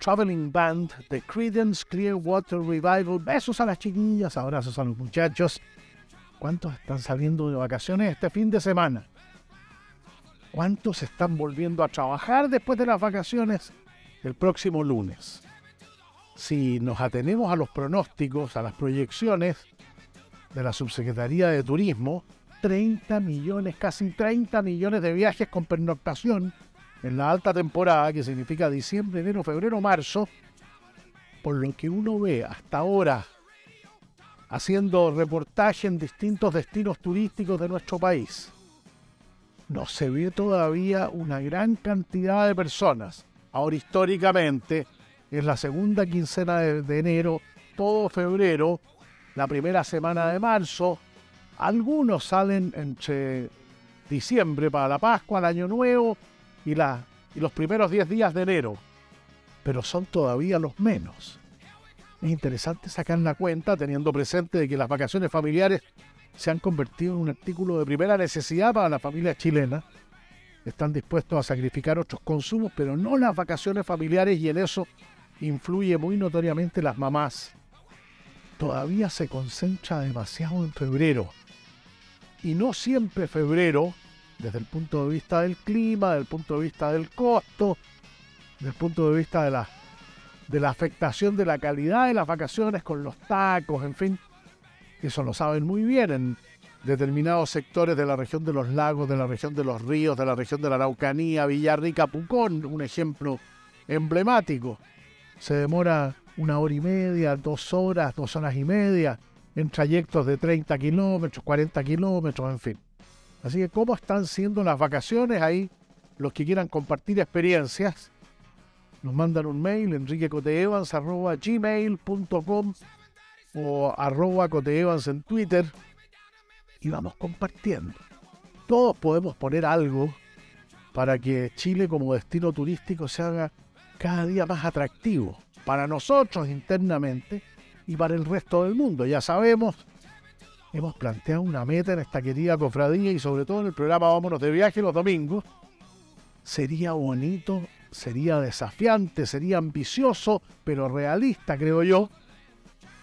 Traveling Band de Credence Clearwater Revival. Besos a las chiquillas, abrazos a los muchachos. ¿Cuántos están saliendo de vacaciones este fin de semana? ¿Cuántos están volviendo a trabajar después de las vacaciones el próximo lunes? Si nos atenemos a los pronósticos, a las proyecciones de la Subsecretaría de Turismo, 30 millones, casi 30 millones de viajes con pernoctación en la alta temporada, que significa diciembre, enero, febrero, marzo, por lo que uno ve hasta ahora haciendo reportaje en distintos destinos turísticos de nuestro país, no se ve todavía una gran cantidad de personas. Ahora históricamente es la segunda quincena de, de enero, todo febrero, la primera semana de marzo, algunos salen entre diciembre para la Pascua, el Año Nuevo, y, la, y los primeros 10 días de enero, pero son todavía los menos. Es interesante sacar la cuenta teniendo presente de que las vacaciones familiares se han convertido en un artículo de primera necesidad para la familia chilena. Están dispuestos a sacrificar otros consumos, pero no las vacaciones familiares y en eso influye muy notoriamente las mamás. Todavía se concentra demasiado en febrero. Y no siempre febrero desde el punto de vista del clima, desde el punto de vista del costo, desde el punto de vista de la, de la afectación de la calidad de las vacaciones con los tacos, en fin. Eso lo saben muy bien en determinados sectores de la región de los lagos, de la región de los ríos, de la región de la Araucanía, Villarrica, Pucón, un ejemplo emblemático. Se demora una hora y media, dos horas, dos horas y media, en trayectos de 30 kilómetros, 40 kilómetros, en fin. Así que, ¿cómo están siendo las vacaciones? Ahí, los que quieran compartir experiencias, nos mandan un mail, enriquecoteevans.gmail.com o arroba coteevans en Twitter y vamos compartiendo. Todos podemos poner algo para que Chile como destino turístico se haga cada día más atractivo para nosotros internamente y para el resto del mundo. Ya sabemos hemos planteado una meta en esta querida cofradía y sobre todo en el programa Vámonos de viaje los domingos. Sería bonito, sería desafiante, sería ambicioso, pero realista, creo yo,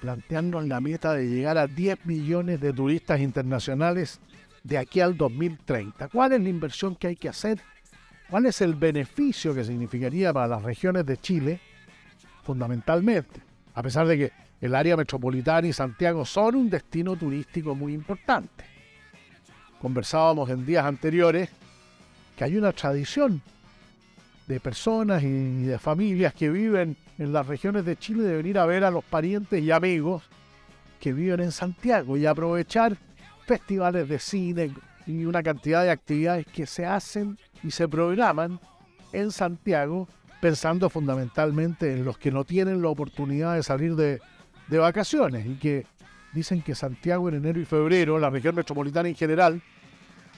plantearnos la meta de llegar a 10 millones de turistas internacionales de aquí al 2030. ¿Cuál es la inversión que hay que hacer? ¿Cuál es el beneficio que significaría para las regiones de Chile? Fundamentalmente, a pesar de que el área metropolitana y Santiago son un destino turístico muy importante. Conversábamos en días anteriores que hay una tradición de personas y de familias que viven en las regiones de Chile de venir a ver a los parientes y amigos que viven en Santiago y aprovechar festivales de cine y una cantidad de actividades que se hacen y se programan en Santiago pensando fundamentalmente en los que no tienen la oportunidad de salir de, de vacaciones y que dicen que Santiago en enero y febrero, la región metropolitana en general,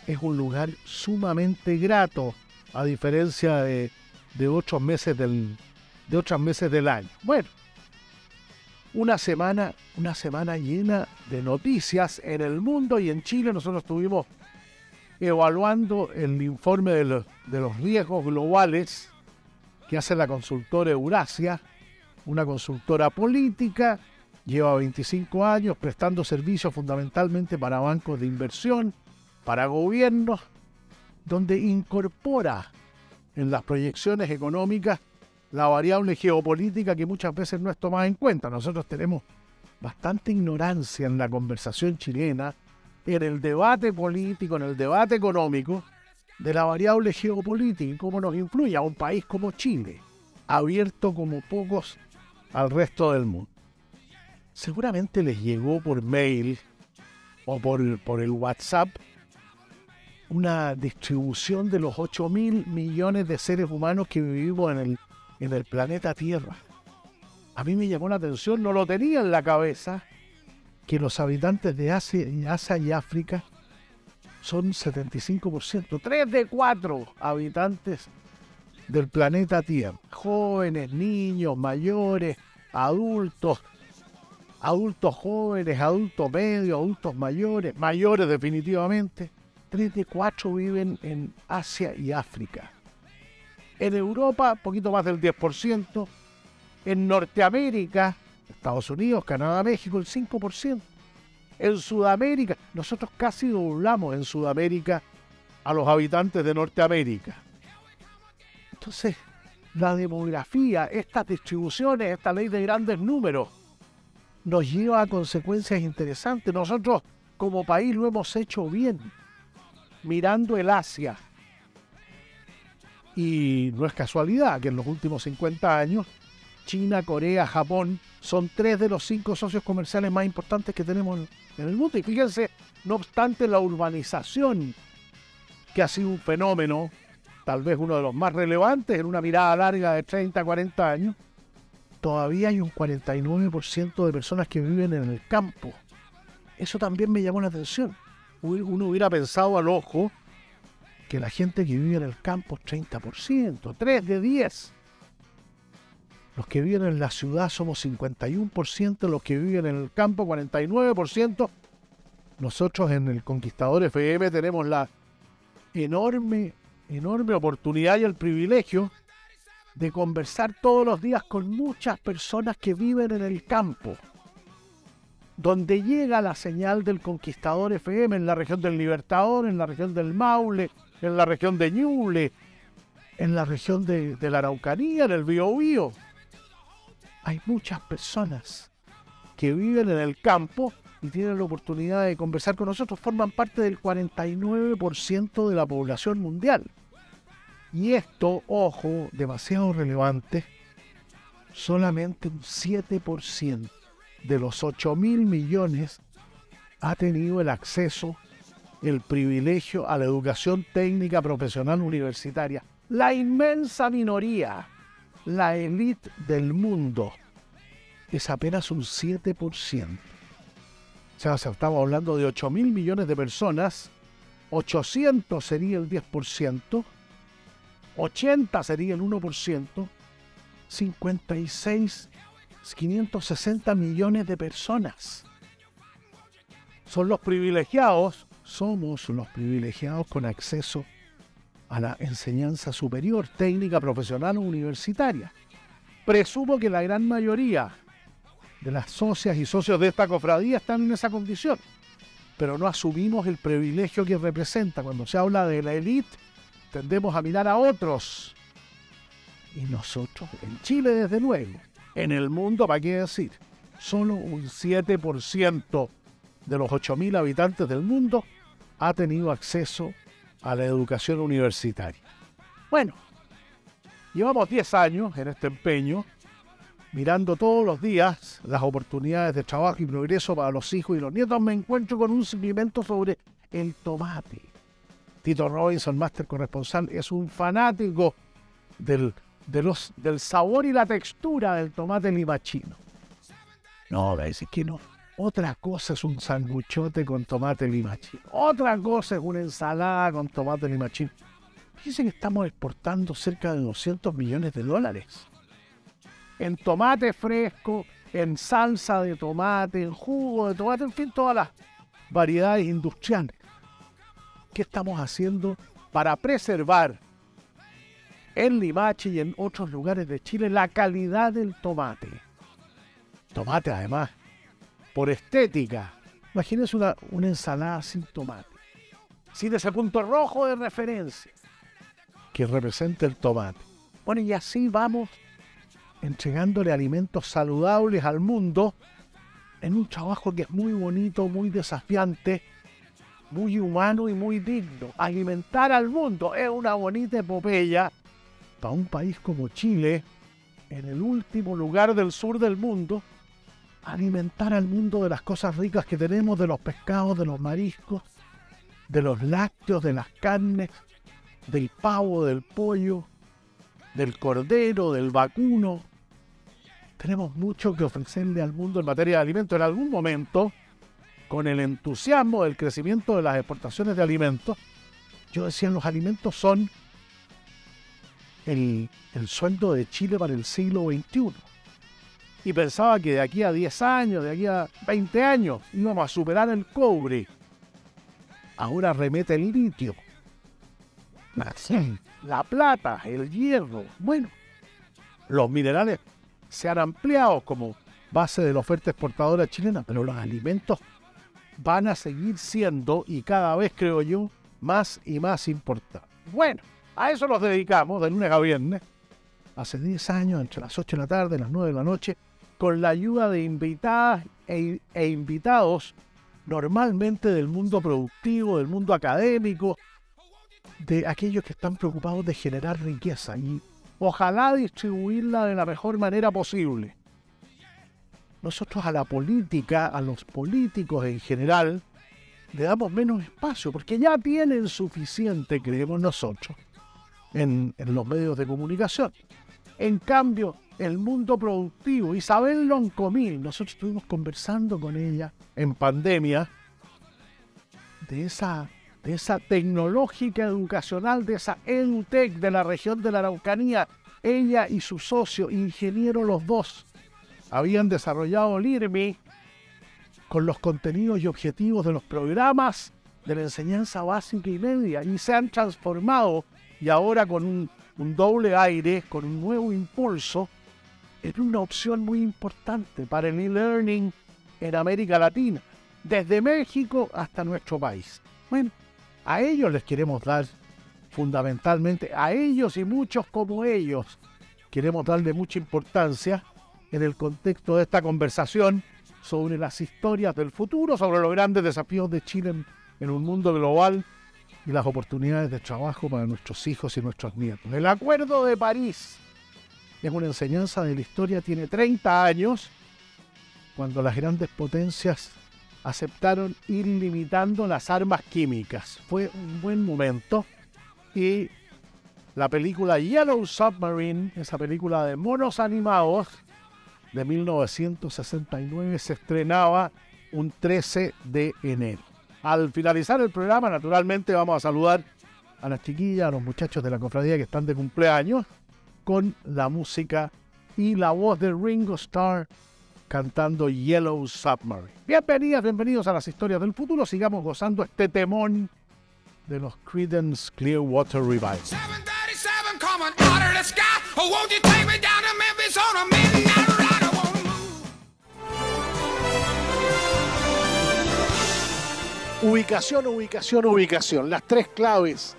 es un lugar sumamente grato a diferencia de, de otros meses del de otros meses del año. Bueno, una semana, una semana llena de noticias en el mundo y en Chile nosotros estuvimos evaluando el informe de los, de los riesgos globales que hace la consultora Eurasia, una consultora política Lleva 25 años prestando servicios fundamentalmente para bancos de inversión, para gobiernos, donde incorpora en las proyecciones económicas la variable geopolítica que muchas veces no es tomada en cuenta. Nosotros tenemos bastante ignorancia en la conversación chilena, en el debate político, en el debate económico, de la variable geopolítica y cómo nos influye a un país como Chile, abierto como pocos al resto del mundo. Seguramente les llegó por mail o por, el WhatsApp una distribución de los 8 mil millones de seres humanos que vivimos en el, en el planeta Tierra. A mí me llamó la atención, no lo tenía en la cabeza, que los habitantes de Asia, Asia y África son 75%, 3 de 4 habitantes del planeta Tierra. Jóvenes, niños, mayores, adultos, adultos jóvenes, adultos medios, adultos mayores, mayores definitivamente. 3 de 4 viven en Asia y África. En Europa, poquito más del 10%. En Norteamérica, Estados Unidos, Canadá, México, el 5%. En Sudamérica, nosotros casi doblamos en Sudamérica a los habitantes de Norteamérica. Entonces, la demografía, estas distribuciones, esta ley de grandes números, nos lleva a consecuencias interesantes. Nosotros como país lo hemos hecho bien, mirando el Asia. Y no es casualidad que en los últimos 50 años China, Corea, Japón son tres de los cinco socios comerciales más importantes que tenemos en el mundo. Y fíjense, no obstante la urbanización, que ha sido un fenómeno, tal vez uno de los más relevantes en una mirada larga de 30, 40 años, todavía hay un 49% de personas que viven en el campo. Eso también me llamó la atención. Uno hubiera pensado al ojo que la gente que vive en el campo es 30%, 3 de 10. Los que viven en la ciudad somos 51%, los que viven en el campo 49%. Nosotros en el Conquistador FM tenemos la enorme, enorme oportunidad y el privilegio de conversar todos los días con muchas personas que viven en el campo. Donde llega la señal del Conquistador FM en la región del Libertador, en la región del Maule, en la región de Ñuble, en la región de, la Araucanía, en el Biobío hay muchas personas que viven en el campo y tienen la oportunidad de conversar con nosotros, forman parte del 49% de la población mundial. Y esto, ojo, demasiado relevante, solamente un 7% de los 8 mil millones ha tenido el acceso, el privilegio a la educación técnica profesional universitaria. La inmensa minoría la élite del mundo es apenas un 7%. O sea, estamos hablando de 8 mil millones de personas, 800 sería el 10%, 80 sería el 1%, 56, 560 millones de personas. Son los privilegiados, somos los privilegiados con acceso a la enseñanza superior, técnica, profesional o universitaria. Presumo que la gran mayoría de las socias y socios de esta cofradía están en esa condición, pero no asumimos el privilegio que representa. Cuando se habla de la élite, tendemos a mirar a otros. Y nosotros, en Chile desde luego, en el mundo, ¿para qué decir? Solo un 7% de los 8.000 habitantes del mundo ha tenido acceso a la educación universitaria. Bueno, llevamos 10 años en este empeño, mirando todos los días las oportunidades de trabajo y progreso para los hijos y los nietos. Me encuentro con un suplemento sobre el tomate. Tito Robinson, máster corresponsal, es un fanático del, del sabor y la textura del tomate limachino. No, me dice que no. Otra cosa es un sanguchote con tomate limachín. Otra cosa es una ensalada con tomate limachín. Fíjense que estamos exportando cerca de 200 millones de dólares. En tomate fresco, en salsa de tomate, en jugo de tomate, en fin, todas las variedades industriales. ¿Qué estamos haciendo para preservar en Limache y en otros lugares de Chile la calidad del tomate? Tomate además por estética. Imagínense una, una ensalada sin tomate, sin ese punto rojo de referencia que representa el tomate. Bueno, y así vamos entregándole alimentos saludables al mundo en un trabajo que es muy bonito, muy desafiante, muy humano y muy digno. Alimentar al mundo es una bonita epopeya para un país como Chile, en el último lugar del sur del mundo, alimentar al mundo de las cosas ricas que tenemos, de los pescados, de los mariscos, de los lácteos, de las carnes, del pavo, del pollo, del cordero, del vacuno. Tenemos mucho que ofrecerle al mundo en materia de alimentos. En algún momento, con el entusiasmo del crecimiento de las exportaciones de alimentos, yo decía, los alimentos son el, el sueldo de Chile para el siglo XXI. Y pensaba que de aquí a 10 años, de aquí a 20 años, íbamos a superar el cobre. Ahora remete el litio, la plata, el hierro. Bueno, los minerales se han ampliado como base de la oferta exportadora chilena, pero los alimentos van a seguir siendo, y cada vez creo yo, más y más importantes. Bueno, a eso nos dedicamos de lunes a viernes, hace 10 años, entre las 8 de la tarde y las 9 de la noche, con la ayuda de invitadas e, e invitados normalmente del mundo productivo, del mundo académico, de aquellos que están preocupados de generar riqueza y ojalá distribuirla de la mejor manera posible. Nosotros a la política, a los políticos en general, le damos menos espacio porque ya tienen suficiente, creemos nosotros, en, en los medios de comunicación. En cambio, el mundo productivo, Isabel Loncomil, nosotros estuvimos conversando con ella en pandemia de esa de esa tecnológica educacional, de esa EduTech de la región de la Araucanía. Ella y su socio, ingeniero los dos, habían desarrollado el IRMI con los contenidos y objetivos de los programas de la enseñanza básica y media y se han transformado y ahora con un, doble aire, con un nuevo impulso, en una opción muy importante para el e-learning en América Latina, desde México hasta nuestro país. Bueno, a ellos les queremos dar fundamentalmente, a ellos y muchos como ellos, queremos darle mucha importancia en el contexto de esta conversación sobre las historias del futuro, sobre los grandes desafíos de Chile en, un mundo global y las oportunidades de trabajo para nuestros hijos y nuestros nietos. El Acuerdo de París es una enseñanza de la historia, tiene 30 años, cuando las grandes potencias aceptaron ir limitando las armas químicas. Fue un buen momento y la película Yellow Submarine, esa película de monos animados de 1969, se estrenaba un 13 de enero. Al finalizar el programa, naturalmente vamos a saludar a las chiquillas, a los muchachos de la cofradía que están de cumpleaños, con la música y la voz de Ringo Starr cantando Yellow Submarine. Bienvenidas, bienvenidos a las historias del futuro. Sigamos gozando este temón de los Creedence Clearwater Revival. Ubicación, ubicación, ubicación. Las tres claves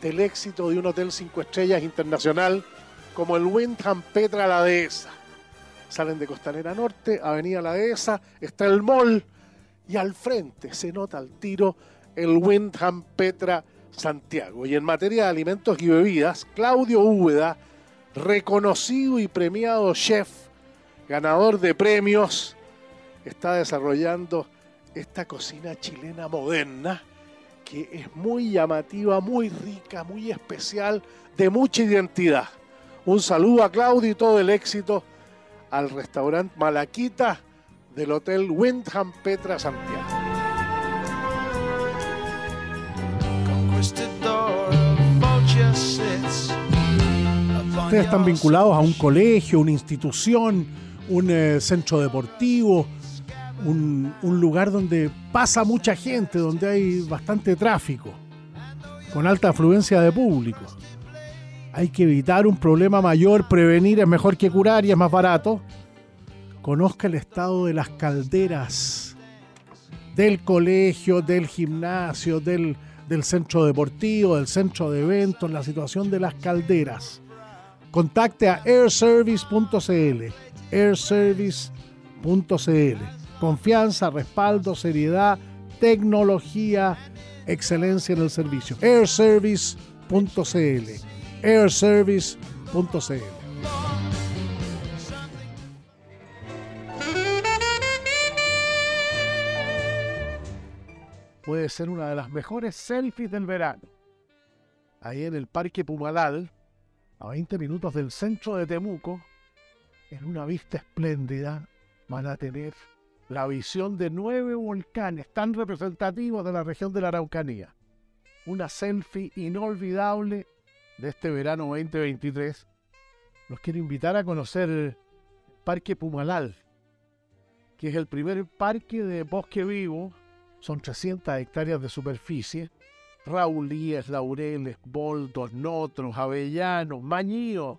del éxito de un hotel cinco estrellas internacional como el Windham Petra La Dehesa Salen de Costanera Norte, Avenida La Dehesa, está el mall y al frente se nota al tiro el Windham Petra Santiago. Y en materia de alimentos y bebidas, Claudio Úbeda, reconocido y premiado chef, ganador de premios, está desarrollando esta cocina chilena moderna que es muy llamativa, muy rica, muy especial, de mucha identidad. Un saludo a Claudio y todo el éxito al restaurante Malaquita del Hotel Windham Petra Santiago. Ustedes están vinculados a un colegio, una institución, un eh, centro deportivo, un, lugar donde pasa mucha gente, donde hay bastante tráfico, con alta afluencia de público hay que evitar un problema mayor, prevenir es mejor que curar y es más barato. Conozca el estado de las calderas del colegio, del gimnasio, del, centro deportivo, del centro de eventos, la situación de las calderas. Contacte a airservice.cl, airservice.cl. Confianza, respaldo, seriedad, tecnología, excelencia en el servicio. Airservice.cl. Airservice.cl. puede ser una de las mejores selfies del verano. Ahí en el Parque Pumalal, a 20 minutos del centro de Temuco, en una vista espléndida, van a tener la visión de nueve volcanes tan representativos de la región de la Araucanía. Una selfie inolvidable de este verano 2023. Los quiero invitar a conocer el Parque Pumalal, que es el primer parque de bosque vivo. Son 300 hectáreas de superficie. Raulíes, laureles, boldos, notros, avellanos, mañíos,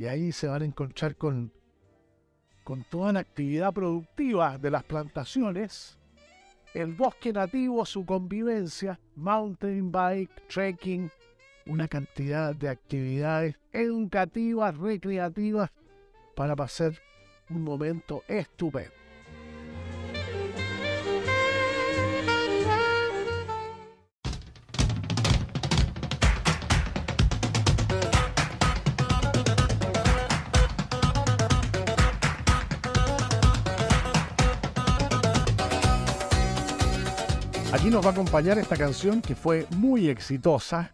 Y ahí se van a encontrar con, con toda la actividad productiva de las plantaciones, el bosque nativo, su convivencia, mountain bike, trekking, una cantidad de actividades educativas, recreativas, para pasar un momento estupendo. Aquí nos va a acompañar esta canción que fue muy exitosa.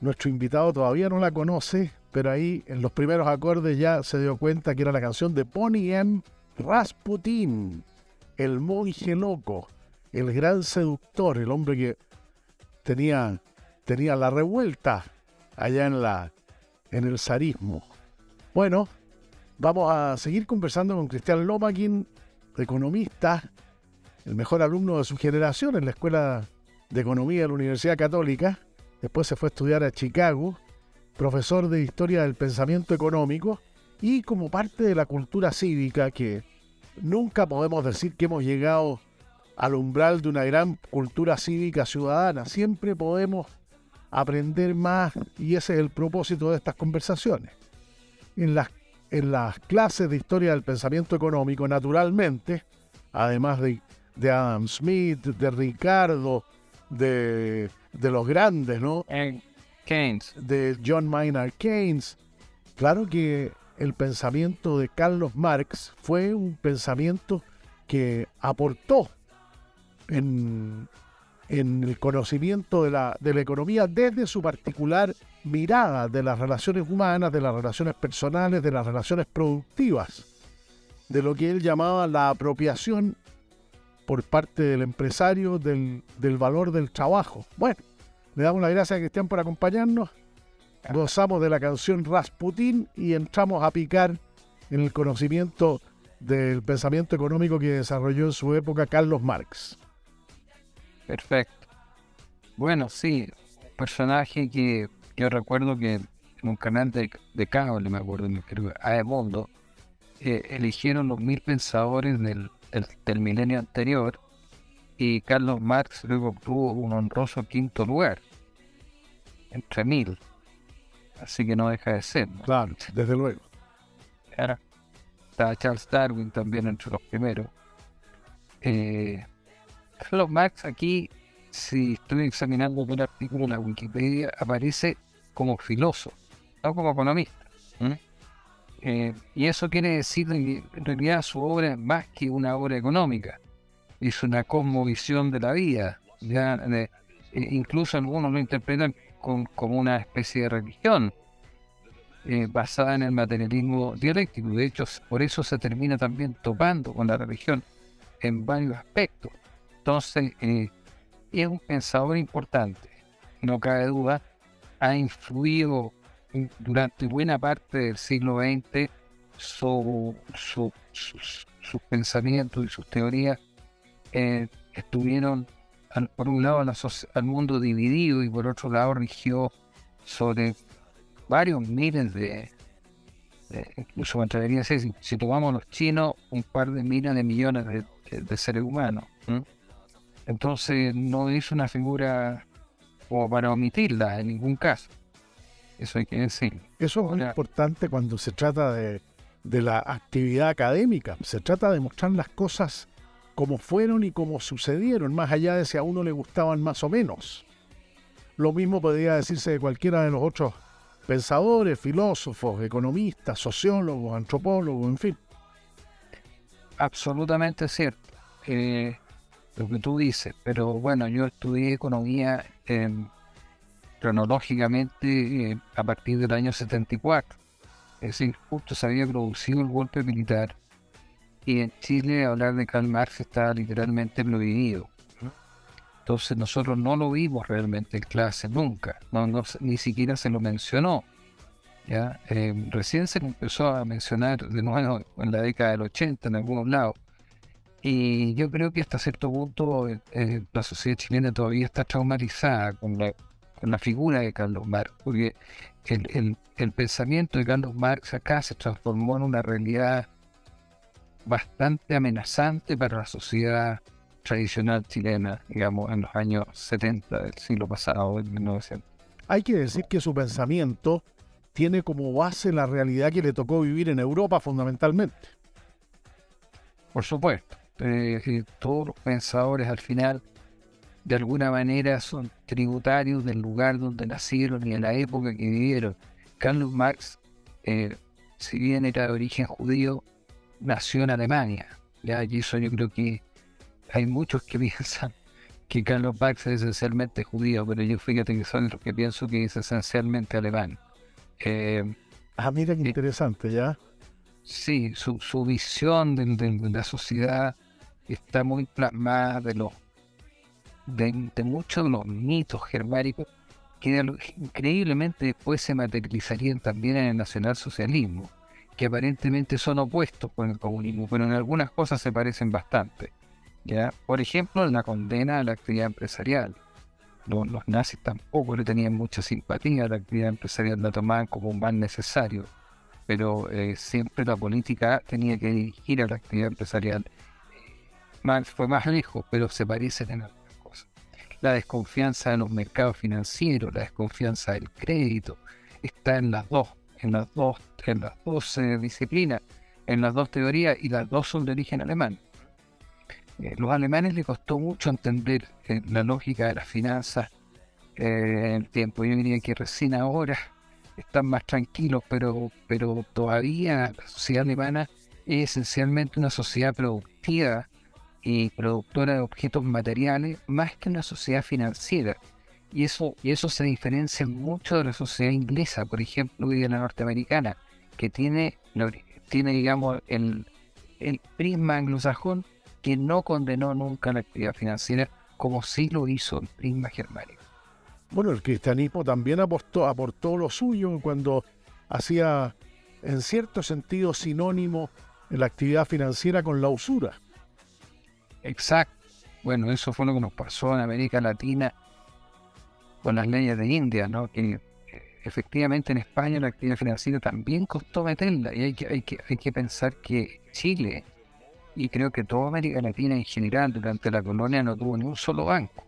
Nuestro invitado todavía no la conoce, pero ahí en los primeros acordes ya se dio cuenta que era la canción de Pony M. Rasputin, el monje loco, el gran seductor, el hombre que tenía, tenía la revuelta allá en, la, en el zarismo. Bueno, vamos a seguir conversando con Cristian Lomakin, economista, el mejor alumno de su generación en la Escuela de Economía de la Universidad Católica. Después se fue a estudiar a Chicago, profesor de Historia del Pensamiento Económico y como parte de la cultura cívica que nunca podemos decir que hemos llegado al umbral de una gran cultura cívica ciudadana. Siempre podemos aprender más y ese es el propósito de estas conversaciones. En las, clases de historia del pensamiento económico, naturalmente, además de de Adam Smith, de Ricardo, de, de los grandes, ¿no? Keynes. De John Maynard Keynes. Claro que el pensamiento de Carlos Marx fue un pensamiento que aportó en, en el conocimiento de la, de la economía desde su particular mirada de las relaciones humanas, de las relaciones personales, de las relaciones productivas, de lo que él llamaba la apropiación por parte del empresario del, valor del trabajo. Bueno, le damos las gracias a Cristian por acompañarnos. Gozamos de la canción Rasputin y entramos a picar en el conocimiento del pensamiento económico que desarrolló en su época Carlos Marx. Perfecto. Bueno, sí, personaje que yo recuerdo que en un canal de, de cable, me acuerdo, creo, a Mundo, eh, eligieron los mil pensadores del del, milenio anterior y Carlos Marx luego obtuvo un honroso quinto lugar entre mil. Así que no deja de ser. Claro, desde luego. Está Charles Darwin también entre los primeros. Eh, Carlos Marx aquí, si estoy examinando un artículo en la Wikipedia, aparece como filósofo, no como economista. Eh, y eso quiere decir que en realidad su obra es más que una obra económica, es una cosmovisión de la vida. Ya, e incluso algunos lo interpretan como una especie de religión eh, basada en el materialismo dialéctico. De hecho, por eso se termina también topando con la religión en varios aspectos. Entonces, eh, es un pensador importante, no cabe duda, ha influido durante buena parte del siglo XX su, sus pensamientos y sus teorías eh, estuvieron, por un lado, al mundo dividido y por otro lado, rigió sobre varios miles de, incluso me si, tomamos los chinos, un par de miles de millones de, seres humanos. Entonces no es una figura como para omitirla en ningún caso. Eso hay que decir. Eso es importante cuando se trata de, de la actividad académica. Se trata de mostrar las cosas como fueron y como sucedieron, más allá de si a uno le gustaban más o menos. Lo mismo podría decirse de cualquiera de los otros pensadores, filósofos, economistas, sociólogos, antropólogos, en fin. Absolutamente cierto. Eh, lo que tú dices, pero bueno, yo estudié economía cronológicamente eh, a partir del año 74. Es decir, justo se había producido el golpe militar y en Chile hablar de Karl Marx está literalmente prohibido. Entonces nosotros no lo vimos realmente en clase nunca, no, ni siquiera se lo mencionó. ¿ya? Eh, recién se empezó a mencionar de nuevo en la década del 80 en algunos lados. Y yo creo que hasta cierto punto eh, eh, la sociedad chilena todavía está traumatizada con la, con la figura de Carlos Marx, porque el, el, el, pensamiento de Carlos Marx acá se transformó en una realidad bastante amenazante para la sociedad tradicional chilena, digamos, en los años 70 del siglo pasado, en 1900. Hay que decir que su pensamiento tiene como base la realidad que le tocó vivir en Europa fundamentalmente. Por supuesto, eh, todos los pensadores al final de alguna manera son tributarios del lugar donde nacieron y en la época que vivieron. Carlos Marx, eh, si bien era de origen judío, nació en Alemania. ¿ya? Y eso yo creo que hay muchos que piensan que Carlos Marx es esencialmente judío, pero yo fíjate que son los que pienso que es esencialmente alemán. Eh, ah, mira qué eh, interesante, ¿ya? Sí, su, visión de, la sociedad está muy plasmada de los de, muchos de los mitos germánicos que increíblemente después se materializarían también en el nacionalsocialismo, que aparentemente son opuestos con el comunismo, pero en algunas cosas se parecen bastante. Por ejemplo, en la condena a la actividad empresarial. Los, nazis tampoco le tenían mucha simpatía a la actividad empresarial, la tomaban como un mal necesario, pero eh, siempre la política tenía que dirigir a la actividad empresarial. Marx fue más lejos, pero se parecen en cosas. La desconfianza de los mercados financieros, la desconfianza del crédito, está en las dos, en las dos, en las dos eh, disciplinas, en las dos teorías, y las dos son de origen alemán. Eh, los alemanes les costó mucho entender eh, la lógica de las finanzas eh, en el tiempo. Yo diría que recién ahora están más tranquilos, pero, pero todavía la sociedad alemana es esencialmente una sociedad productiva y productora de objetos materiales más que una sociedad financiera. Y eso, y eso se diferencia mucho de la sociedad inglesa, por ejemplo, y de la norteamericana, que tiene, tiene digamos, el, el prisma anglosajón que no condenó nunca la actividad financiera como sí lo hizo el prisma germánico. Bueno, el cristianismo también aportó, aportó lo suyo cuando hacía, en cierto sentido, sinónimo la actividad financiera con la usura. Exacto. Bueno, eso fue lo que nos pasó en América Latina con las leyes de India, ¿no? Que eh, efectivamente en España la actividad financiera también costó meterla y hay que, hay que, pensar que Chile y creo que toda América Latina en general durante la colonia no tuvo ni un solo banco.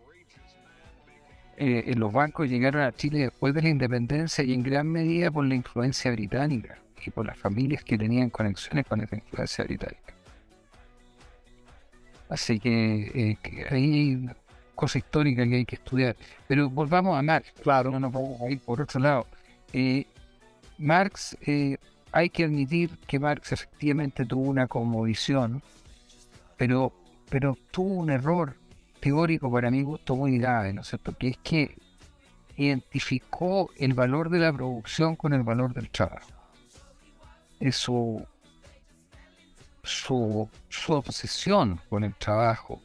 Eh, los bancos llegaron a Chile después de la independencia y en gran medida por la influencia británica y por las familias que tenían conexiones con esa influencia británica. Así que, eh, ahí hay una cosa histórica que hay que estudiar. Pero volvamos a Marx. Claro. No nos vamos a ir por otro lado. Eh, Marx, hay que admitir que Marx efectivamente tuvo una conmovisión pero, pero tuvo un error teórico para mi gusto muy grave, ¿no es cierto? Que es que identificó el valor de la producción con el valor del trabajo. Es su, obsesión con el trabajo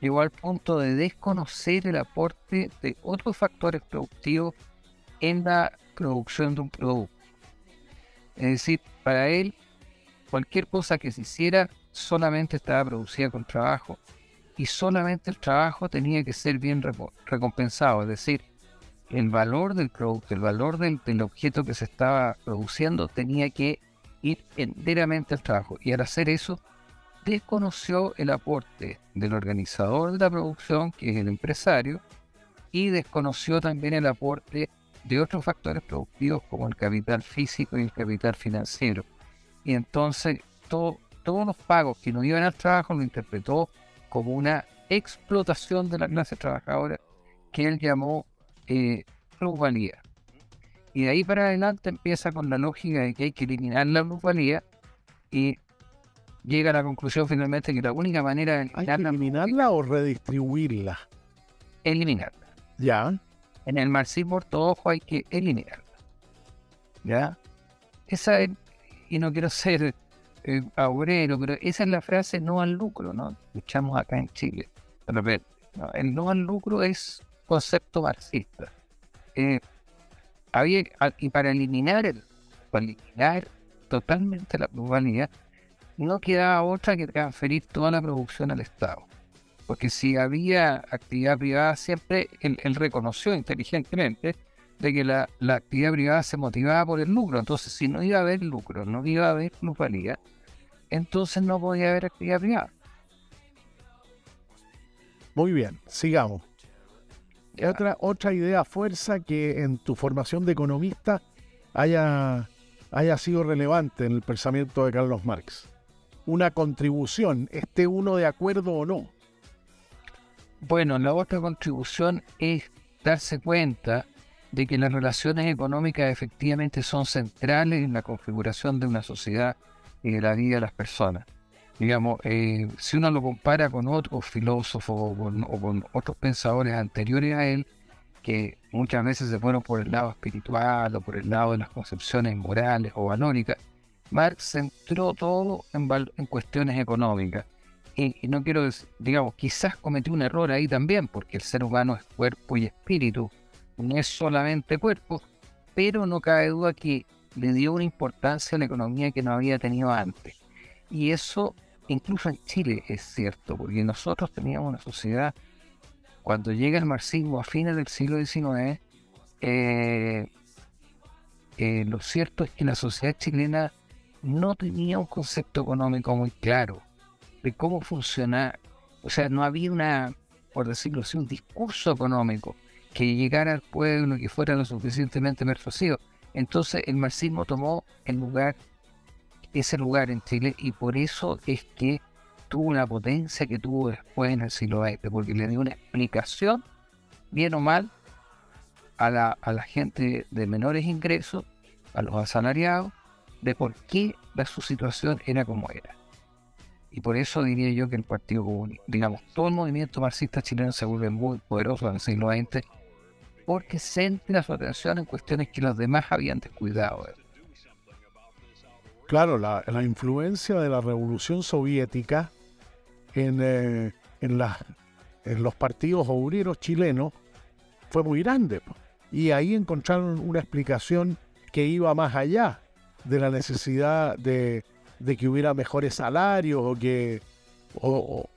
llegó al punto de desconocer el aporte de otros factores productivos en la producción de un producto. Es decir, para él, cualquier cosa que se hiciera solamente estaba producida con trabajo y solamente el trabajo tenía que ser bien recompensado. Es decir, el valor del producto, el valor del, del objeto que se estaba produciendo tenía que ir enteramente al trabajo. Y al hacer eso, desconoció el aporte del organizador de la producción, que es el empresario, y desconoció también el aporte de otros factores productivos como el capital físico y el capital financiero. Y entonces todos los pagos que no iban al trabajo lo interpretó como una explotación de la clase trabajadora que él llamó eh, plusvalía. Y de ahí para adelante empieza con la lógica de que hay que eliminar la plusvalía y llega a la conclusión finalmente que la única manera de eliminarla, o redistribuirla. Eliminarla. Ya. En el marxismo ortodoxo hay que eliminarla. ¿Ya? Esa es, y no quiero ser eh, obrero, pero esa es la frase no al lucro, ¿no? Escuchamos acá en Chile. El no al lucro es concepto marxista. Eh, había, y para eliminar, el, para eliminar totalmente la plusvalía, no quedaba otra que transferir toda la producción al Estado. Porque si había actividad privada, siempre él, reconoció inteligentemente de que la, actividad privada se motivaba por el lucro. Entonces, si no iba a haber lucro, no iba a haber plusvalía, entonces no podía haber actividad privada. Muy bien, sigamos. Otra, otra idea fuerza que en tu formación de economista haya, haya sido relevante en el pensamiento de Carlos Marx una contribución, esté uno de acuerdo o no. Bueno, la otra contribución es darse cuenta de que las relaciones económicas efectivamente son centrales en la configuración de una sociedad y de la vida de las personas. Digamos, eh, si uno lo compara con otros filósofos o con, otros pensadores anteriores a él, que muchas veces se fueron por el lado espiritual o por el lado de las concepciones morales o valóricas, Marx centró todo en, cuestiones económicas. Y, no quiero decir, digamos, quizás cometió un error ahí también, porque el ser humano es cuerpo y espíritu, no es solamente cuerpo, pero no cabe duda que le dio una importancia a la economía que no había tenido antes. Y eso incluso en Chile es cierto, porque nosotros teníamos una sociedad, cuando llega el marxismo a fines del siglo XIX, eh, eh, lo cierto es que la sociedad chilena no tenía un concepto económico muy claro de cómo funcionar. O sea, no había una, por decirlo así, un discurso económico que llegara al pueblo, que fuera lo suficientemente persuasivo. Entonces el marxismo tomó el lugar, ese lugar en Chile y por eso es que tuvo una potencia que tuvo después en el siglo XX, porque le dio una explicación, bien o mal, a la, a la gente de menores ingresos, a los asalariados, de por qué la, su situación era como era. Y por eso diría yo que el Partido Comunista, digamos, todo el movimiento marxista chileno se vuelve muy poderoso en el siglo XX porque centra su atención en cuestiones que los demás habían descuidado. Claro, la, influencia de la revolución soviética en, eh, en, los partidos obreros chilenos fue muy grande. Y ahí encontraron una explicación que iba más allá de la necesidad de, que hubiera mejores salarios o que, o,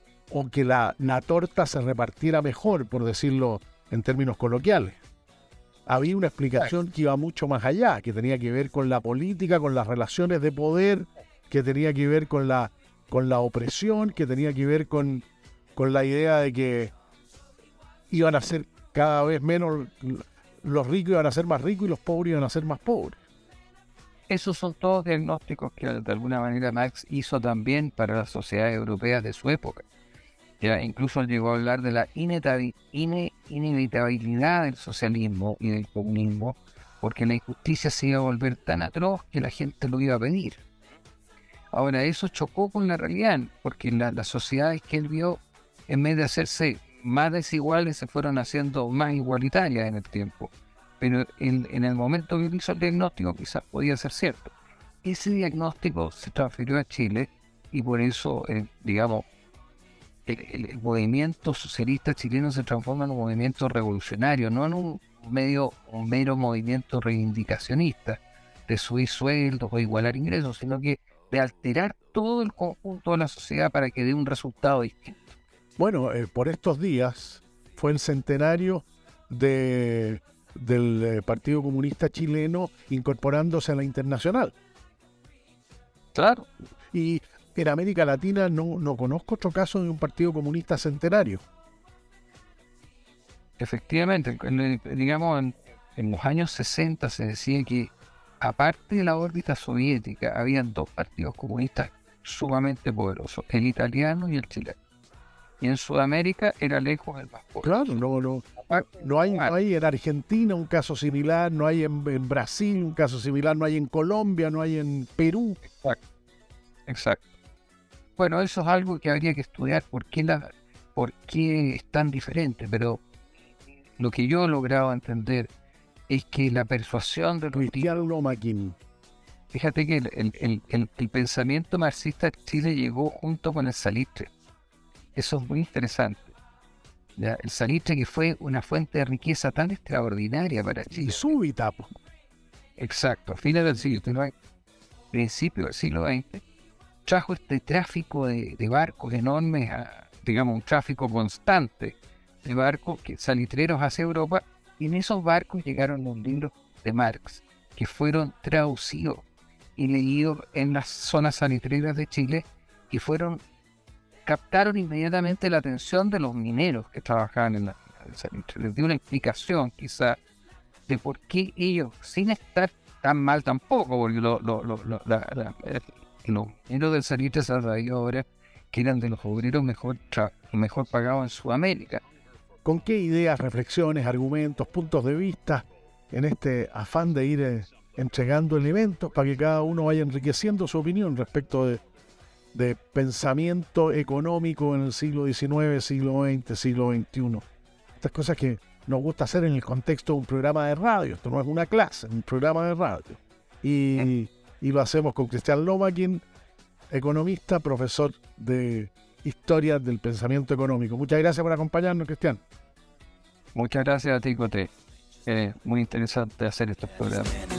que la, torta se repartiera mejor, por decirlo en términos coloquiales. Había una explicación que iba mucho más allá, que tenía que ver con la política, con las relaciones de poder, que tenía que ver con la, con la opresión, que tenía que ver con, con la idea de que iban a ser cada vez menos, los ricos iban a ser más ricos y los pobres iban a ser más pobres. Esos son todos diagnósticos que de alguna manera Marx hizo también para las sociedades europeas de su época. Ya, incluso llegó a hablar de la inevitabilidad del socialismo y del comunismo, porque la injusticia se iba a volver tan atroz que la gente lo iba a pedir. Ahora, eso chocó con la realidad, porque las sociedades que él vio, en vez de hacerse más desiguales, se fueron haciendo más igualitarias en el tiempo pero en, el momento que hizo el diagnóstico quizás podía ser cierto. Ese diagnóstico se transfirió a Chile y por eso, eh, digamos, el, movimiento socialista chileno se transforma en un movimiento revolucionario, no en un medio, un mero movimiento reivindicacionista de subir sueldos o igualar ingresos, sino que de alterar todo el conjunto de la sociedad para que dé un resultado distinto. Bueno, eh, por estos días fue el centenario de, del eh, Partido Comunista Chileno incorporándose a la internacional. Claro. Y en América Latina no, no conozco otro caso de un Partido Comunista centenario. Efectivamente, digamos, en, en, los años 60 se decía que aparte de la órbita soviética, habían dos partidos comunistas sumamente poderosos, el italiano y el chileno. Y en Sudamérica era lejos el más poderoso. Claro, no, no, no, hay, no hay en Argentina un caso similar, no hay en, en, Brasil un caso similar, no hay en Colombia, no hay en Perú. Exacto. Exacto. Bueno, eso es algo que habría que estudiar, por qué, la, por qué es tan diferente, pero lo que yo he logrado entender es que la persuasión de los Fíjate que el, el, pensamiento marxista de Chile llegó junto con el salitre. Eso es muy interesante. El salitre que fue una fuente de riqueza tan extraordinaria para Chile. Y súbita. Exacto, a fines del siglo XIX, principio del siglo XX, trajo este tráfico de, barcos enormes, digamos, un tráfico constante de barcos que, salitreros hacia Europa, y en esos barcos llegaron los libros de Marx, que fueron traducidos y leídos en las zonas salitreras de Chile, y fueron captaron inmediatamente la atención de los mineros que trabajaban en la, salitre. Les dio una explicación, quizá, de por qué ellos, sin estar tan mal tampoco, porque lo, la, los mineros del salitre se ahora que eran de los obreros mejor, mejor pagados en Sudamérica. ¿Con qué ideas, reflexiones, argumentos, puntos de vista en este afán de ir eh, entregando el evento para que cada uno vaya enriqueciendo su opinión respecto de, de pensamiento económico en el siglo XIX, siglo XX, siglo XXI? Estas cosas que nos gusta hacer en el contexto de un programa de radio. Esto no es una clase, es un programa de radio. Y y lo hacemos con Cristian Lomaquin, economista, profesor de Historia del Pensamiento Económico. Muchas gracias por acompañarnos, Cristian. Muchas gracias a ti, Cote. Es muy interesante hacer estos programas.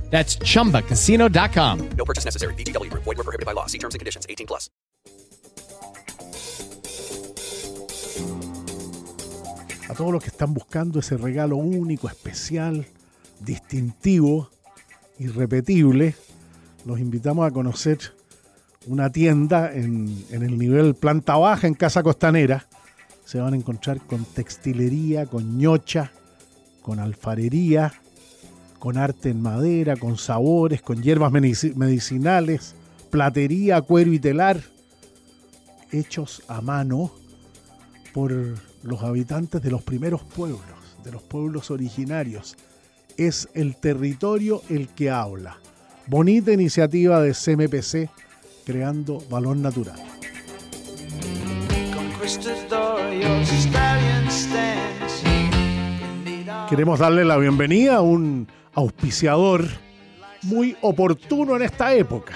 That's chumbacasino.com. No purchase necessary. BGW. Void were prohibited by law. See terms and conditions 18 plus. A todos los que están buscando ese regalo único, especial, distintivo, irrepetible, los invitamos a conocer una tienda en, en el nivel planta baja en Casa Costanera. Se van a encontrar con textilería, con ñocha, con alfarería, con arte en madera, con sabores, con hierbas medicinales, platería, cuero y telar, hechos a mano por los habitantes de los primeros pueblos, de los pueblos originarios. Es el territorio el que habla. Bonita iniciativa de CMPC creando valor natural. Queremos darle la bienvenida a un auspiciador muy oportuno en esta época.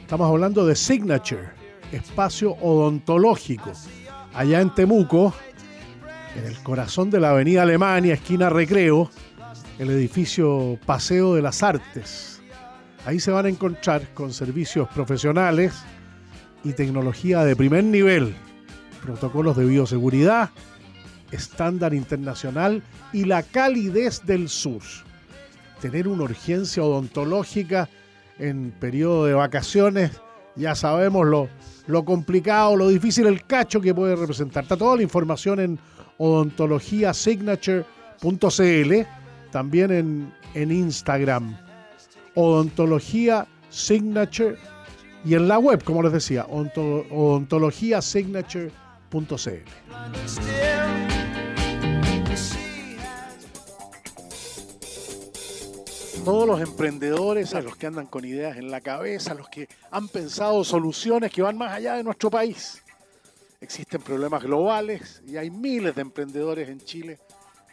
Estamos hablando de Signature, espacio odontológico, allá en Temuco, en el corazón de la Avenida Alemania, esquina Recreo, el edificio Paseo de las Artes. Ahí se van a encontrar con servicios profesionales y tecnología de primer nivel, protocolos de bioseguridad, estándar internacional y la calidez del sur. Tener una urgencia odontológica en periodo de vacaciones, ya sabemos lo, lo complicado, lo difícil, el cacho que puede representar. Está toda la información en odontologiasignature.cl, también en, en Instagram. Odontología Signature y en la web, como les decía, odontologiasignature.cl. Todos los emprendedores, a los que andan con ideas en la cabeza, los que han pensado soluciones que van más allá de nuestro país. Existen problemas globales y hay miles de emprendedores en Chile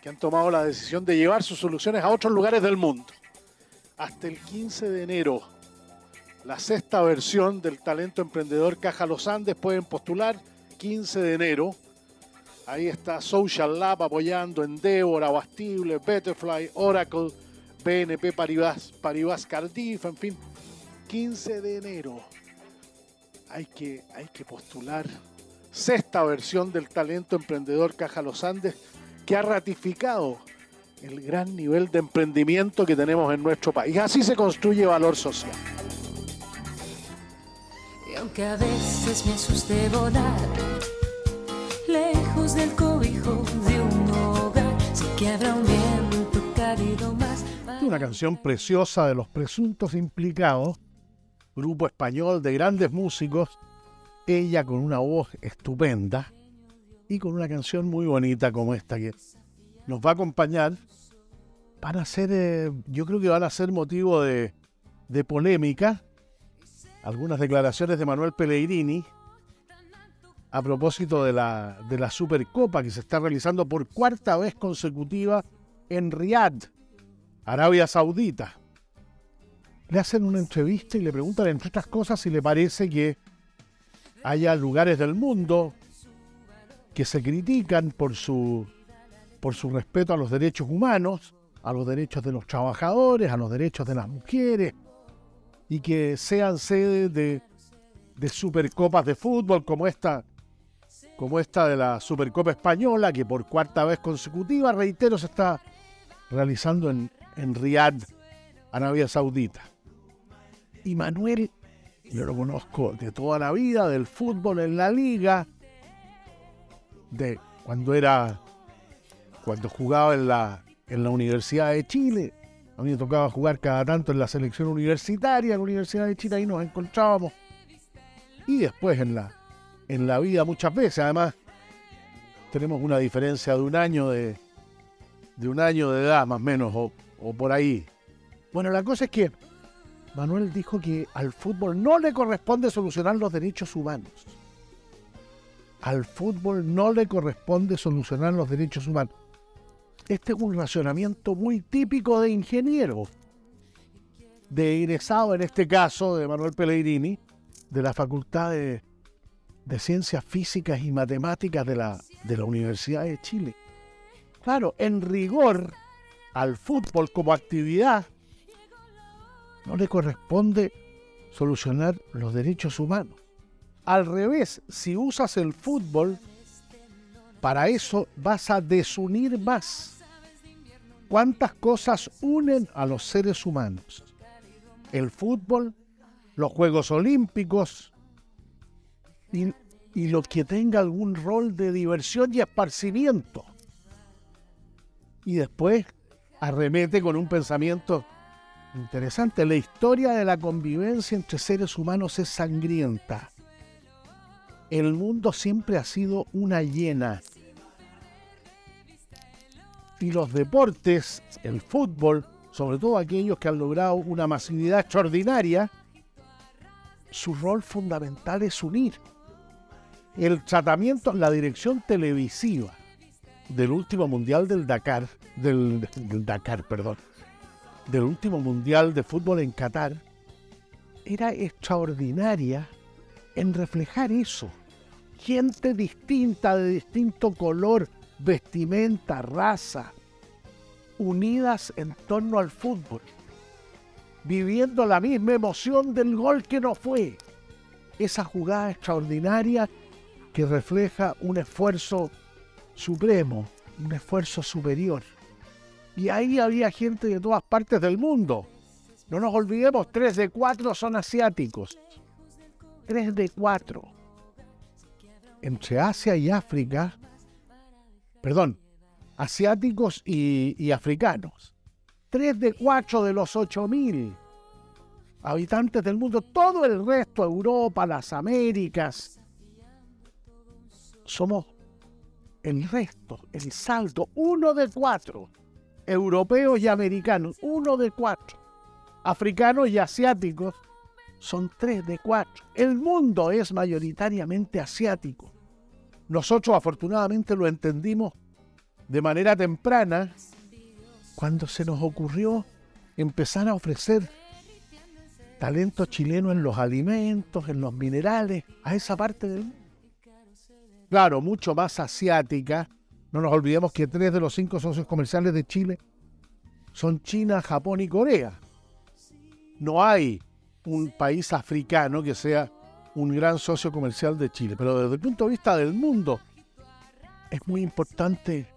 que han tomado la decisión de llevar sus soluciones a otros lugares del mundo. Hasta el 15 de enero, la sexta versión del Talento Emprendedor Caja Los Andes pueden postular 15 de enero. Ahí está Social Lab apoyando Endeavor, Abastible, Betterfly, Oracle, BNP Paribas, Paribas Cardiff, en fin. 15 de enero. Hay que, hay que postular sexta versión del Talento Emprendedor Caja Los Andes que ha ratificado el gran nivel de emprendimiento que tenemos en nuestro país. Así se construye valor social. Y aunque a veces me asuste volar, lejos del cobijo de un hogar, sé que un viento cálido más. Una canción preciosa de los presuntos implicados, grupo español de grandes músicos, ella con una voz estupenda y con una canción muy bonita como esta que nos va a acompañar. Van a ser, eh, yo creo que van a ser motivo de, de polémica algunas declaraciones de Manuel Pellegrini a propósito de la, de la Supercopa que se está realizando por cuarta vez consecutiva en Riyadh, Arabia Saudita. Le hacen una entrevista y le preguntan, entre otras cosas, si le parece que haya lugares del mundo que se critican por su, por su respeto a los derechos humanos, a los derechos de los trabajadores, a los derechos de las mujeres, y que sean sede de, de supercopas de fútbol como esta, como esta de la Supercopa Española, que por cuarta vez consecutiva, reitero, se está realizando en, en Riyadh, Arabia Saudita. Y Manuel, yo lo conozco de toda la vida, del fútbol en la liga, de cuando era, cuando jugaba en la, en la Universidad de Chile, a mí me tocaba jugar cada tanto en la selección universitaria, en la Universidad de Chile, ahí nos encontrábamos. Y después en la, en la vida muchas veces, además, tenemos una diferencia de un año de, de un año de edad más o menos, o, o por ahí. Bueno, la cosa es que Manuel dijo que al fútbol no le corresponde solucionar los derechos humanos. Al fútbol no le corresponde solucionar los derechos humanos. Este es un racionamiento muy típico de ingeniero, de egresado en este caso de Manuel Pellegrini, de la Facultad de, Ciencias Físicas y Matemáticas de la Universidad de Chile. Claro, en rigor al fútbol como actividad, no le corresponde solucionar los derechos humanos. Al revés, si usas el fútbol, para eso vas a desunir más cuántas cosas unen a los seres humanos. El fútbol, los Juegos Olímpicos y, lo que tenga algún rol de diversión y esparcimiento. Y después arremete con un pensamiento interesante. La historia de la convivencia entre seres humanos es sangrienta. El mundo siempre ha sido una llena y los deportes, el fútbol, sobre todo aquellos que han logrado una masividad extraordinaria, su rol fundamental es unir. El tratamiento, la dirección televisiva del último mundial del Dakar, del, Dakar, perdón, del último mundial de fútbol en Qatar, era extraordinaria en reflejar eso. Gente distinta, de distinto color, vestimenta, raza, unidas en torno al fútbol, viviendo la misma emoción del gol que no fue. Esa jugada extraordinaria que refleja un esfuerzo supremo, un esfuerzo superior. Y ahí había gente de todas partes del mundo. No nos olvidemos, tres de cuatro son asiáticos. Tres de cuatro. Entre Asia y África, perdón, asiáticos y, africanos. Tres de cuatro de los ocho mil habitantes del mundo. Todo el resto, Europa, las Américas, somos el resto, el saldo, uno de cuatro. Europeos y americanos, uno de cuatro. Africanos y asiáticos son tres de cuatro. El mundo es mayoritariamente asiático. Nosotros afortunadamente lo entendimos de manera temprana cuando se nos ocurrió empezar a ofrecer talento chileno en los alimentos, en los minerales, a esa parte del mundo. Claro, mucho más asiática. No nos olvidemos que tres de los cinco socios comerciales de Chile son China, Japón y Corea. No hay un país africano que sea un gran socio comercial de Chile, pero desde el punto de vista del mundo es muy importante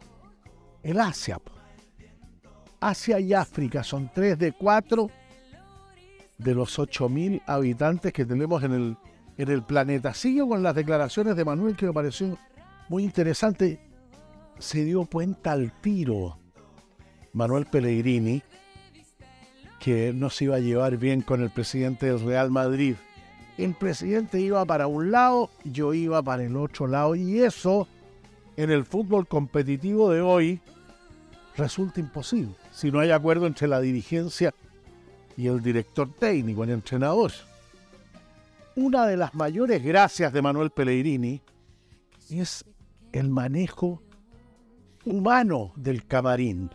el Asia. Asia y África son tres de cuatro de los 8.000 habitantes que tenemos en el, en el planeta. Sigo con las declaraciones de Manuel que me pareció muy interesante. Se dio cuenta al tiro Manuel Pellegrini que no se iba a llevar bien con el presidente del Real Madrid. El presidente iba para un lado, yo iba para el otro lado y eso en el fútbol competitivo de hoy resulta imposible si no hay acuerdo entre la dirigencia y el director técnico, el entrenador. Una de las mayores gracias de Manuel Pellegrini es el manejo humano del camarín,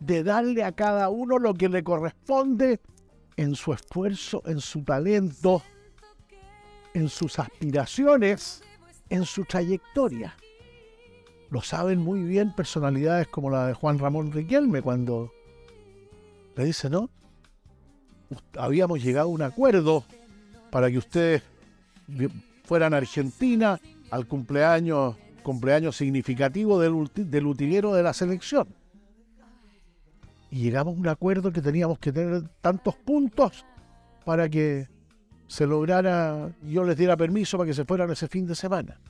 de darle a cada uno lo que le corresponde en su esfuerzo, en su talento, en sus aspiraciones, en su trayectoria. Lo saben muy bien personalidades como la de Juan Ramón Riquelme cuando le dice, ¿no? Habíamos llegado a un acuerdo para que ustedes fueran a Argentina al cumpleaños, cumpleaños significativo del, del utilero de la selección. Y llegamos a un acuerdo que teníamos que tener tantos puntos para que se lograra, yo les diera permiso para que se fueran ese fin de semana.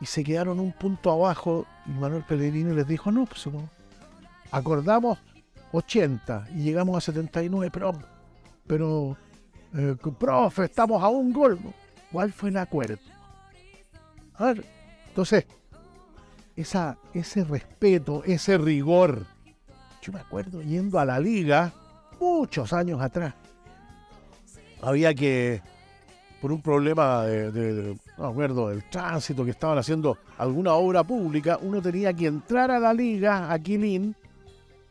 Y se quedaron un punto abajo y Manuel Pellegrini les dijo, no, pues acordamos 80 y llegamos a 79, pero, pero eh, profe, estamos a un gol. ¿Cuál fue el acuerdo? A ver, entonces, ese respeto, ese rigor, yo me acuerdo yendo a la liga muchos años atrás. Había que, por un problema de, de- de- no me acuerdo, del tránsito, que estaban haciendo alguna obra pública, uno tenía que entrar a la liga, a Quilín,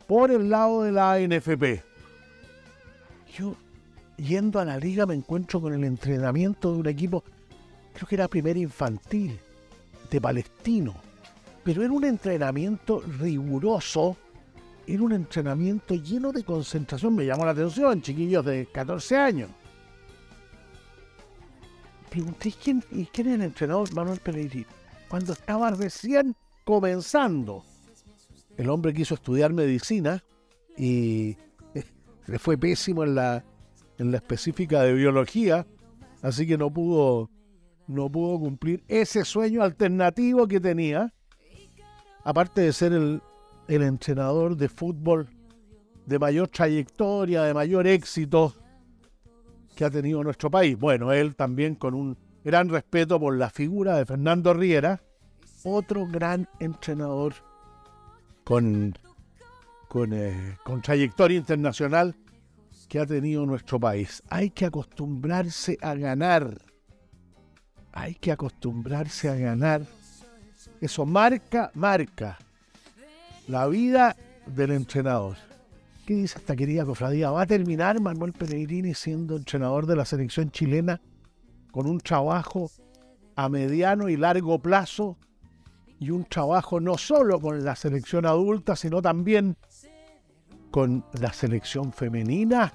por el lado de la NFP. Yo, yendo a la liga, me encuentro con el entrenamiento de un equipo, creo que era primera infantil, de Palestino. Pero era un entrenamiento riguroso, era un entrenamiento lleno de concentración. Me llamó la atención, chiquillos de 14 años. Pregunté, ¿y quién, quién es el entrenador Manuel Pellegrini? Cuando estaba recién comenzando. El hombre quiso estudiar medicina y eh, le fue pésimo en la, en la específica de biología, así que no pudo, no pudo cumplir ese sueño alternativo que tenía, aparte de ser el, entrenador de fútbol de mayor trayectoria, de mayor éxito que ha tenido nuestro país. Bueno, él también con un gran respeto por la figura de Fernando Riera, otro gran entrenador con, con, eh, con trayectoria internacional que ha tenido nuestro país. Hay que acostumbrarse a ganar. Hay que acostumbrarse a ganar Eso marca, marca la vida del entrenador. ¿Qué dice esta querida cofradía? ¿Va a terminar Manuel Pellegrini siendo entrenador de la selección chilena con un trabajo a mediano y largo plazo y un trabajo no solo con la selección adulta, sino también con la selección femenina,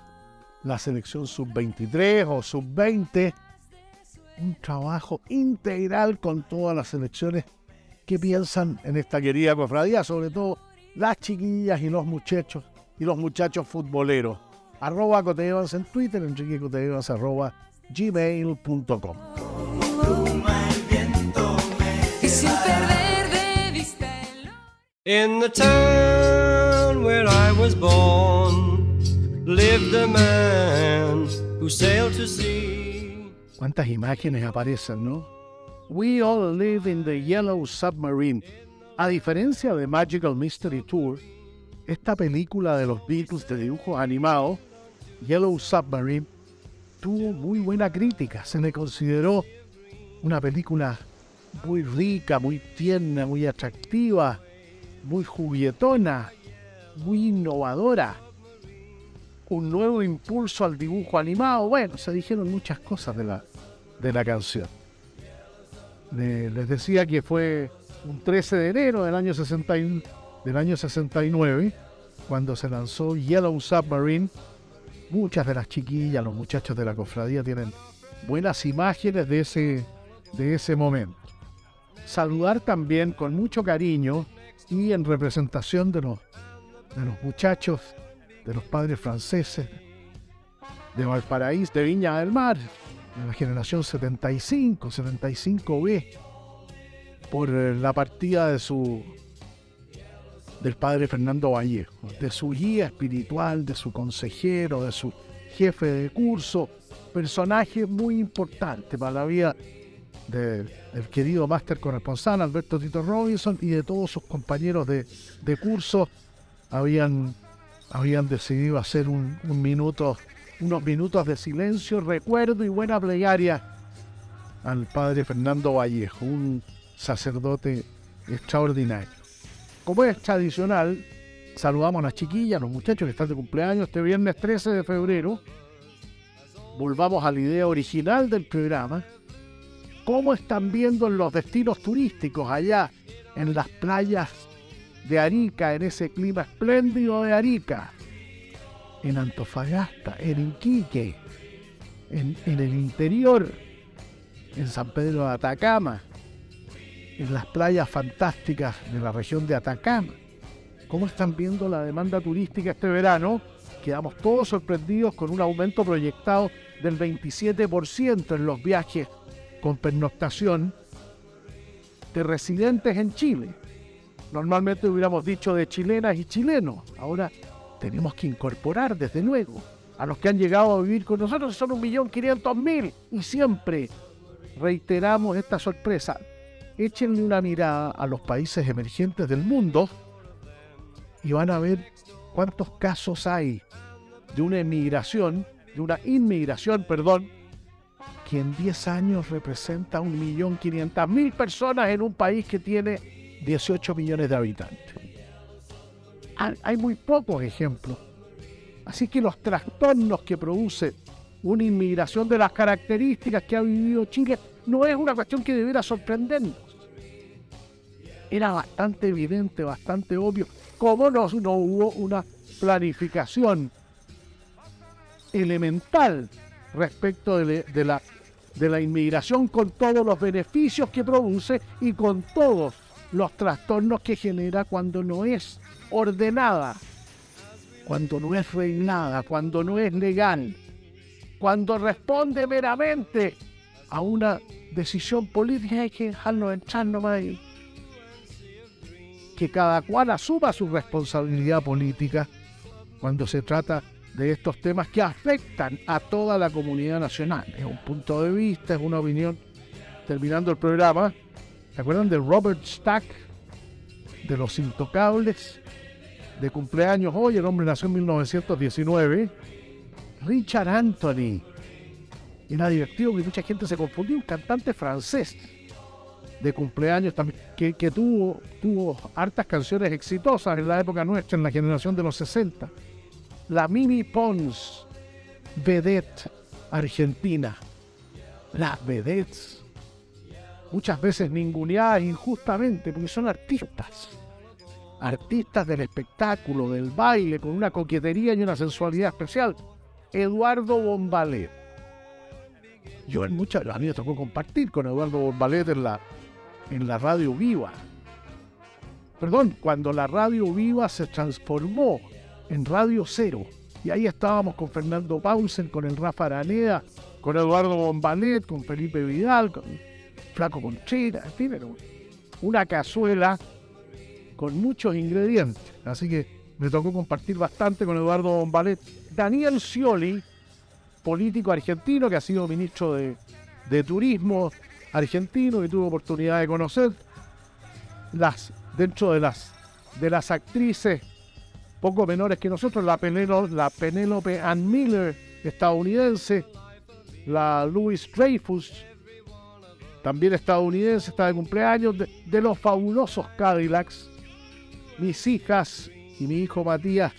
la selección sub-23 o sub-20? Un trabajo integral con todas las selecciones que piensan en esta querida cofradía, sobre todo las chiquillas y los muchachos y los muchachos futboleros. Arroba Coteevans en Twitter, Enrique Coteevans arroba gmail.com. Y sin perder de vista el In the town where I was born lived a man who sailed to sea. ¿Cuántas imágenes aparecen, no? We all live in the Yellow Submarine. A diferencia de Magical Mystery Tour, esta película de los Beatles de dibujos animados, Yellow Submarine, tuvo muy buena crítica. Se le consideró una película muy rica, muy tierna, muy atractiva, muy juguetona, muy innovadora. Un nuevo impulso al dibujo animado. Bueno, se dijeron muchas cosas de la, de la canción. Le- les decía que fue un 13 de enero del año, 60 y- del año 69 cuando se lanzó Yellow Submarine. Muchas de las chiquillas, los muchachos de la cofradía tienen buenas imágenes de ese, de ese momento. Saludar también con mucho cariño y en representación de los, de los muchachos, de los padres franceses, de Valparaíso, de Viña del Mar, de la generación 75, 75B, por eh, la partida de su del padre Fernando Vallejo, de su guía espiritual, de su consejero, de su jefe de curso, personaje muy importante para la vida de- del querido máster corresponsal Alberto Tito Robinson y de todos sus compañeros de, de curso habían, habían decidido hacer un, minuto, unos minutos de silencio, recuerdo y buena plegaria al padre Fernando Vallejo, un sacerdote extraordinario. Como es tradicional, saludamos a las chiquillas, a los muchachos que están de cumpleaños este viernes 13 de febrero. Volvamos a la idea original del programa. ¿Cómo están viendo en los destinos turísticos allá en las playas de Arica, en ese clima espléndido de Arica? En Antofagasta, en Iquique, en, en el interior, en San Pedro de Atacama, en las playas fantásticas de la región de Atacama. ¿Cómo están viendo la demanda turística este verano? Quedamos todos sorprendidos con un aumento proyectado del 27% en los viajes con pernoctación de residentes en Chile. Normalmente hubiéramos dicho de chilenas y chilenos. Ahora tenemos que incorporar desde luego a los que han llegado a vivir con nosotros, son 1.500.000. Y siempre reiteramos esta sorpresa. Échenle una mirada a los países emergentes del mundo y van a ver cuántos casos hay de una emigración, de una inmigración, perdón, que en 10 años representa 1.500.000 personas en un país que tiene 18 millones de habitantes. Hay- muy pocos ejemplos. Así que los trastornos que produce una inmigración de las características que ha vivido Chile no es una cuestión que debiera sorprendernos. Era bastante evidente, bastante obvio, cómo no, no hubo una planificación elemental respecto de la, de la inmigración con todos los beneficios que produce y con todos los trastornos que genera cuando no es ordenada, cuando no es reinada, cuando no es legal, cuando responde meramente a una decisión política hay que dejarlo entrar nomás y que cada cual asuma su responsabilidad política cuando se trata de estos temas que afectan a toda la comunidad nacional. Es un punto de vista, es una opinión. Terminando el programa, ¿se acuerdan de Robert Stack, de Los Intocables, de cumpleaños hoy? El hombre nació en 1919. Richard Anthony. Era divertido que mucha gente se confundió, un cantante francés de cumpleaños también, que, tuvo, tuvo hartas canciones exitosas en la época nuestra, en la generación de los 60. La Mimi Pons, vedette argentina. Las vedettes, muchas veces ninguneadas injustamente, porque son artistas. Artistas del espectáculo, del baile, con una coquetería y una sensualidad especial. Eduardo Bombalet. Yo en muchas, a mí me tocó compartir con Eduardo Bombalet en la, en la radio viva. Perdón, cuando la radio viva se transformó en Radio Cero. Y ahí estábamos con Fernando Paulsen, con el Rafa Araneda, con Eduardo Bombalet, con Felipe Vidal, con Flaco Contreras, en fin, era una cazuela con muchos ingredientes. Así que me tocó compartir bastante con Eduardo Bombalet. Daniel Scioli, político argentino que ha sido ministro de, de Turismo argentino, que tuve oportunidad de conocer. Las, dentro de las, de las actrices poco menores que nosotros, la Penélope, la Penélope Ann Miller, estadounidense, la Louis Dreyfus, también estadounidense, está de cumpleaños, de, los fabulosos Cadillacs, mis hijas y mi hijo Matías,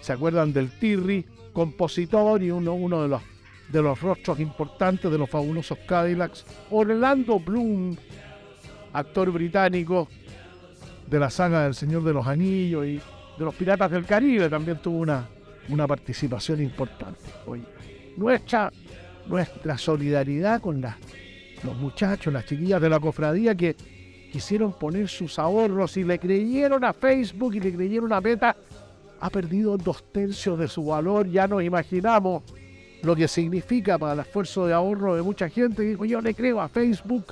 se acuerdan del Tirri, compositor y uno, uno de los de los rostros importantes de los fabulosos Cadillacs, Orlando Bloom, actor británico de la saga del Señor de los Anillos y de los Piratas del Caribe, también tuvo una, una participación importante. Oye, nuestra, nuestra solidaridad con la- los muchachos, las chiquillas de la cofradía que quisieron poner sus ahorros y le creyeron a Facebook y le creyeron a Meta, ha perdido dos tercios de su valor, ya nos imaginamos lo que significa para el esfuerzo de ahorro de mucha gente. Dijo, yo le creo a Facebook,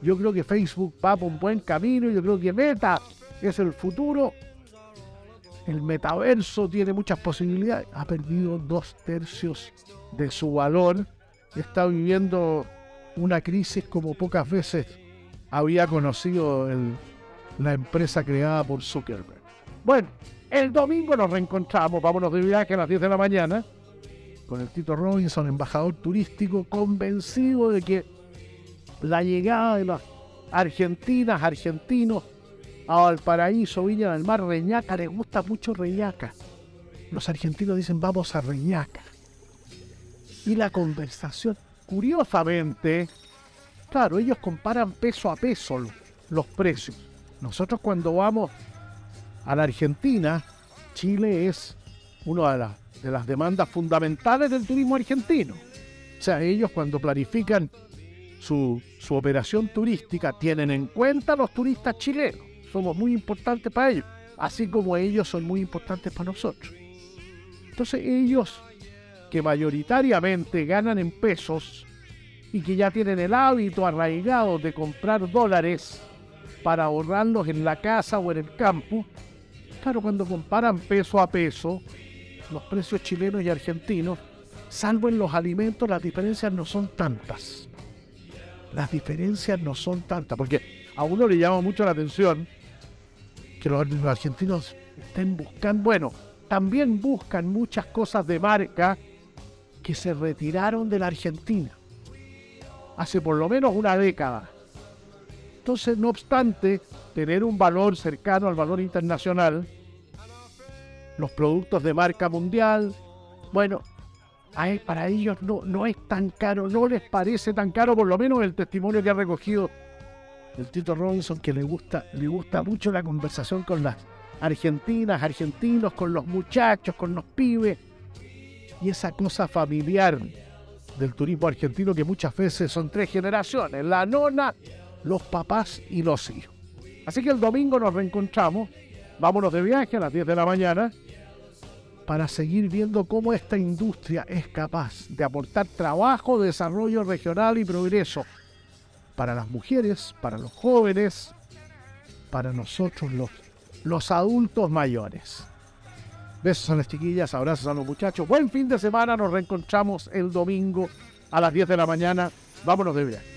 yo creo que Facebook va por un buen camino, yo creo que Meta es el futuro. El metaverso tiene muchas posibilidades. Ha perdido dos tercios de su valor. Está viviendo una crisis como pocas veces había conocido la empresa creada por Zuckerberg. Bueno, el domingo nos reencontramos, vámonos de viaje a las 10 de la mañana con el Tito Robinson, embajador turístico, convencido de que la llegada de las argentinas, argentinos a Valparaíso, Viña del Mar, Reñaca, les gusta mucho Reñaca. Los argentinos dicen vamos a Reñaca. Y la conversación, curiosamente, claro, ellos comparan peso a peso lo- los precios. Nosotros cuando vamos a la Argentina, Chile es una de, las- de las demandas fundamentales del turismo argentino. O sea, ellos cuando planifican su, su operación turística tienen en cuenta a los turistas chilenos. Somos muy importantes para ellos, así como ellos son muy importantes para nosotros. Entonces ellos, que mayoritariamente ganan en pesos y que ya tienen el hábito arraigado de comprar dólares para ahorrarlos en la casa o en el campo, claro, cuando comparan peso a peso, los precios chilenos y argentinos, salvo en los alimentos, las diferencias no son tantas. Las diferencias no son tantas, porque a uno le llama mucho la atención que los, argentinos estén buscando, bueno, también buscan muchas cosas de marca que se retiraron de la Argentina hace por lo menos una década. Entonces, no obstante tener un valor cercano al valor internacional, los productos de marca mundial, bueno, para ellos no, no es tan caro, no les parece tan caro, por lo menos el testimonio que ha recogido el Tito Robinson, que le gusta, le gusta mucho la conversación con las argentinas, argentinos, con los muchachos, con los pibes, y esa cosa familiar del turismo argentino que muchas veces son tres generaciones, la nona, los papás y los hijos. Así que el domingo nos reencontramos, vámonos de viaje a las 10 de la mañana para seguir viendo cómo esta industria es capaz de aportar trabajo, desarrollo regional y progreso para las mujeres, para los jóvenes, para nosotros los, los adultos mayores. Besos a las chiquillas, abrazos a los muchachos. Buen fin de semana, nos reencontramos el domingo a las 10 de la mañana. Vámonos de viaje.